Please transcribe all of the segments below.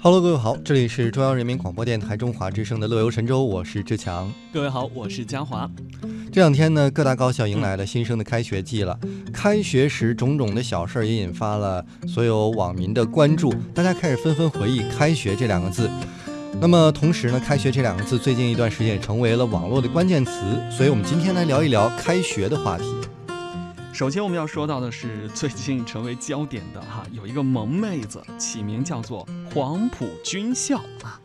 Hello，各位好，这里是中央人民广播电台中华之声的乐游神州，我是志强。各位好，我是嘉华。这两天呢，各大高校迎来了新生的开学季了。开学时种种的小事儿也引发了所有网民的关注，大家开始纷纷回忆“开学”这两个字。那么同时呢，“开学”这两个字最近一段时间也成为了网络的关键词，所以我们今天来聊一聊开学的话题。首先我们要说到的是最近成为焦点的哈，有一个萌妹子起名叫做黄埔军校啊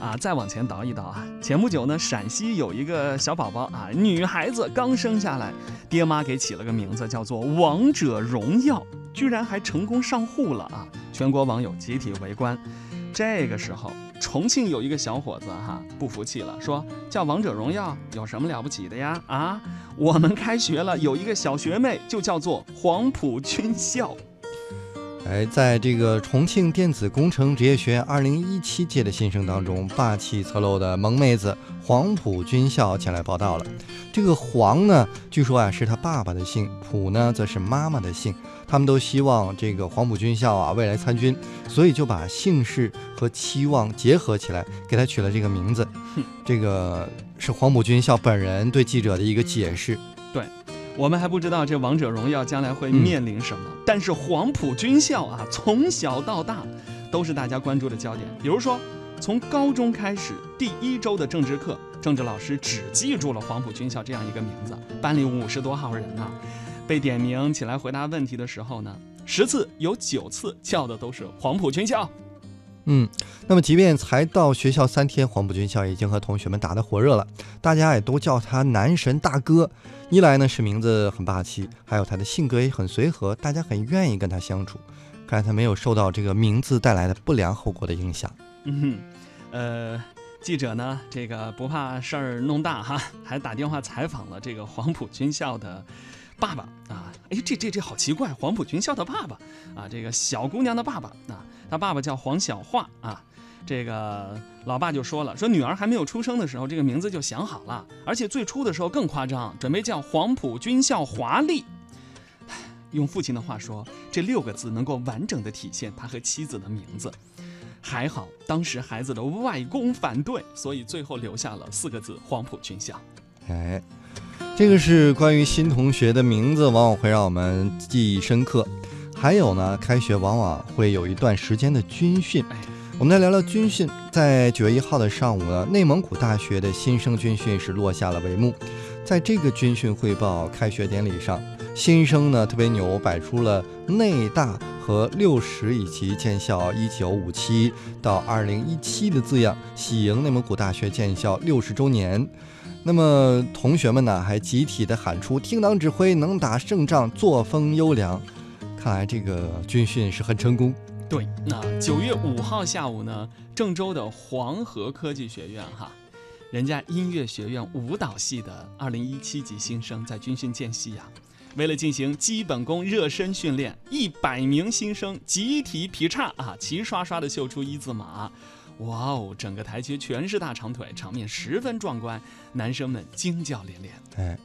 啊，再往前倒一倒啊，前不久呢，陕西有一个小宝宝啊，女孩子刚生下来，爹妈给起了个名字叫做王者荣耀，居然还成功上户了啊，全国网友集体围观，这个时候。重庆有一个小伙子哈不服气了，说叫王者荣耀有什么了不起的呀？啊，我们开学了，有一个小学妹就叫做黄埔军校。哎，在这个重庆电子工程职业学院2017届的新生当中，霸气侧漏的萌妹子黄埔军校前来报道了。这个黄呢，据说啊是他爸爸的姓，埔呢则是妈妈的姓。他们都希望这个黄埔军校啊未来参军，所以就把姓氏和期望结合起来，给他取了这个名字。这个是黄埔军校本人对记者的一个解释。对。我们还不知道这王者荣耀将来会面临什么，但是黄埔军校啊，从小到大都是大家关注的焦点。比如说，从高中开始，第一周的政治课，政治老师只记住了黄埔军校这样一个名字，班里五十多号人呢，被点名起来回答问题的时候呢，十次有九次叫的都是黄埔军校。嗯，那么即便才到学校三天，黄埔军校已经和同学们打得火热了，大家也都叫他男神大哥。一来呢是名字很霸气，还有他的性格也很随和，大家很愿意跟他相处。看来他没有受到这个名字带来的不良后果的影响。嗯，呃，记者呢这个不怕事儿弄大哈，还打电话采访了这个黄埔军校的。爸爸啊，哎，这这这好奇怪！黄埔军校的爸爸啊，这个小姑娘的爸爸啊，他爸爸叫黄小化啊。这个老爸就说了，说女儿还没有出生的时候，这个名字就想好了，而且最初的时候更夸张，准备叫黄埔军校华丽。用父亲的话说，这六个字能够完整的体现他和妻子的名字。还好当时孩子的外公反对，所以最后留下了四个字黄埔军校。哎。这个是关于新同学的名字，往往会让我们记忆深刻。还有呢，开学往往会有一段时间的军训。我们来聊聊军训。在九月一号的上午呢，内蒙古大学的新生军训是落下了帷幕。在这个军训汇报开学典礼上，新生呢特别牛，摆出了内大和六十以及建校一九五七到二零一七的字样，喜迎内蒙古大学建校六十周年。那么同学们呢，还集体的喊出“听党指挥，能打胜仗，作风优良”。看来这个军训是很成功。对，那九月五号下午呢，郑州的黄河科技学院哈，人家音乐学院舞蹈系的二零一七级新生在军训间隙呀，为了进行基本功热身训练，一百名新生集体劈叉啊，齐刷刷的秀出一字马。哇哦，整个台阶全是大长腿，场面十分壮观，男生们惊叫连连。哎，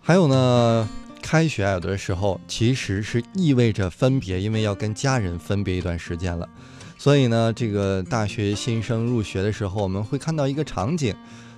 还有呢，开学有的时候其实是意味着分别，因为要跟家人分别一段时间了。所以呢，这个大学新生入学的时候，我们会看到一个场景：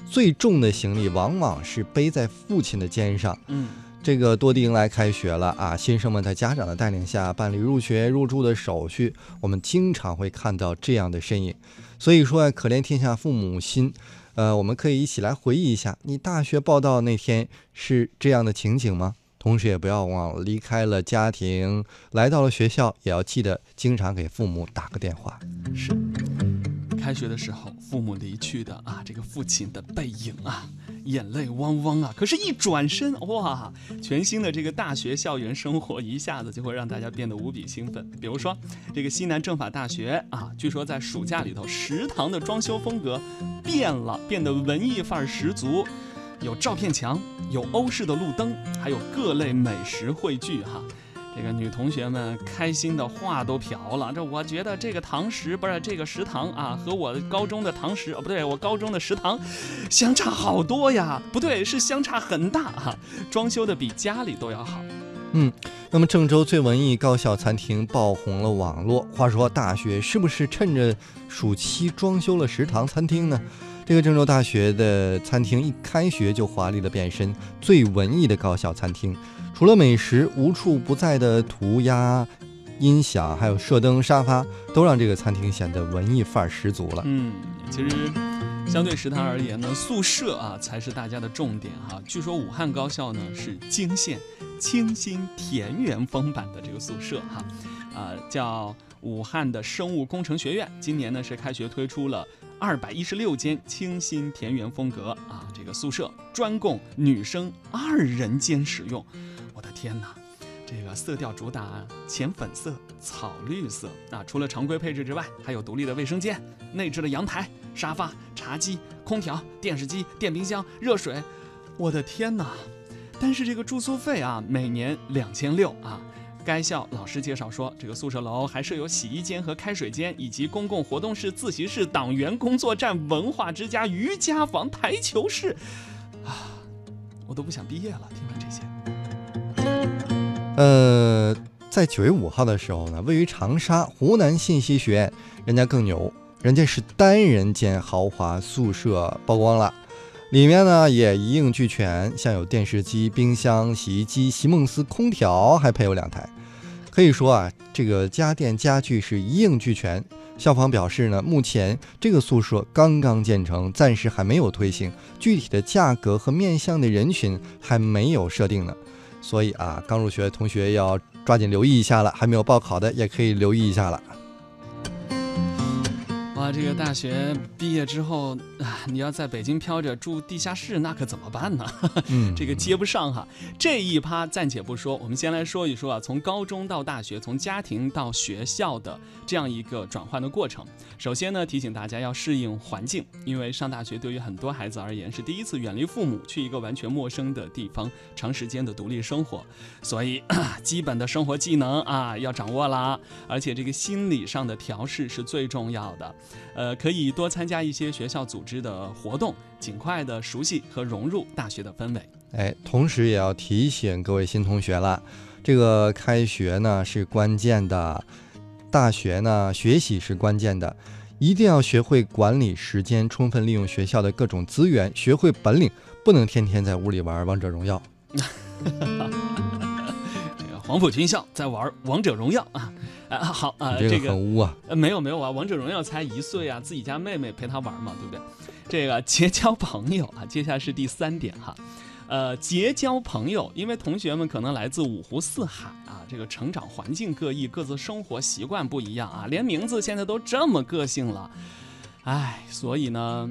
最重的行李往往是背在父亲的肩上。嗯。这个多地迎来开学了啊！新生们在家长的带领下办理入学入住的手续，我们经常会看到这样的身影。所以说，可怜天下父母心。呃，我们可以一起来回忆一下，你大学报到那天是这样的情景吗？同时，也不要忘了离开了家庭，来到了学校，也要记得经常给父母打个电话。是。开学的时候，父母离去的啊，这个父亲的背影啊，眼泪汪汪啊。可是，一转身，哇，全新的这个大学校园生活一下子就会让大家变得无比兴奋。比如说，这个西南政法大学啊，据说在暑假里头，食堂的装修风格变了，变得文艺范儿十足，有照片墙，有欧式的路灯，还有各类美食汇聚哈。这个女同学们开心的话都瓢了。这我觉得这个堂食不是这个食堂啊，和我高中的堂食哦不对，我高中的食堂相差好多呀。不对，是相差很大哈。装修的比家里都要好。嗯，那么郑州最文艺高校餐厅爆红了网络。话说，大学是不是趁着暑期装修了食堂餐厅呢？这个郑州大学的餐厅一开学就华丽的变身最文艺的高校餐厅，除了美食，无处不在的涂鸦、音响，还有射灯、沙发，都让这个餐厅显得文艺范儿十足了。嗯，其实。相对食堂而言呢，宿舍啊才是大家的重点哈。据说武汉高校呢是惊现清新田园风版的这个宿舍哈，啊叫武汉的生物工程学院，今年呢是开学推出了二百一十六间清新田园风格啊这个宿舍，专供女生二人间使用。我的天哪！这个色调主打浅粉色、草绿色啊，除了常规配置之外，还有独立的卫生间、内置的阳台、沙发、茶几、空调、电视机、电冰箱、热水。我的天哪！但是这个住宿费啊，每年两千六啊。该校老师介绍说，这个宿舍楼还设有洗衣间和开水间，以及公共活动室、自习室、党员工作站、文化之家、瑜伽房、台球室啊，我都不想毕业了。听完这些。呃，在九月五号的时候呢，位于长沙湖南信息学院，人家更牛，人家是单人间豪华宿舍曝光了，里面呢也一应俱全，像有电视机、冰箱、洗衣机、席梦思空调，还配有两台，可以说啊，这个家电家具是一应俱全。校方表示呢，目前这个宿舍刚刚建成，暂时还没有推行，具体的价格和面向的人群还没有设定呢。所以啊，刚入学的同学要抓紧留意一下了，还没有报考的也可以留意一下了。哇，这个大学毕业之后啊，你要在北京飘着住地下室，那可怎么办呢？嗯，这个接不上哈。这一趴暂且不说，我们先来说一说啊，从高中到大学，从家庭到学校的这样一个转换的过程。首先呢，提醒大家要适应环境，因为上大学对于很多孩子而言是第一次远离父母，去一个完全陌生的地方，长时间的独立生活，所以 基本的生活技能啊要掌握啦，而且这个心理上的调试是最重要的。呃，可以多参加一些学校组织的活动，尽快的熟悉和融入大学的氛围。哎，同时也要提醒各位新同学了，这个开学呢是关键的，大学呢学习是关键的，一定要学会管理时间，充分利用学校的各种资源，学会本领，不能天天在屋里玩王者荣耀。这个黄埔军校在玩王者荣耀啊。啊，好啊，这个很污啊！呃，没有没有啊，王者荣耀才一岁啊，自己家妹妹陪他玩嘛，对不对？这个结交朋友啊，接下来是第三点哈，呃，结交朋友，因为同学们可能来自五湖四海啊，这个成长环境各异，各自生活习惯不一样啊，连名字现在都这么个性了，哎，所以呢，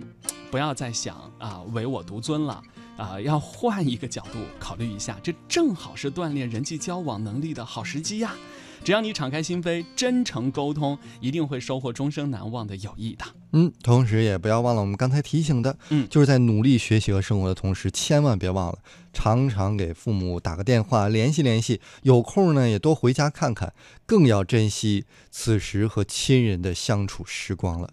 不要再想啊唯我独尊了啊，要换一个角度考虑一下，这正好是锻炼人际交往能力的好时机呀。只要你敞开心扉，真诚沟通，一定会收获终生难忘的友谊的。嗯，同时也不要忘了我们刚才提醒的，嗯，就是在努力学习和生活的同时，千万别忘了常常给父母打个电话联系联系，有空呢也多回家看看，更要珍惜此时和亲人的相处时光了。